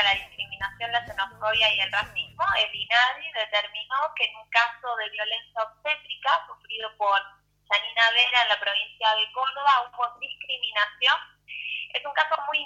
contra la Discriminación, la Xenofobia y el Racismo, el INADI determinó que en un caso de violencia obstétrica sufrido por Janina Vera en la provincia de Córdoba hubo discriminación. Es un caso muy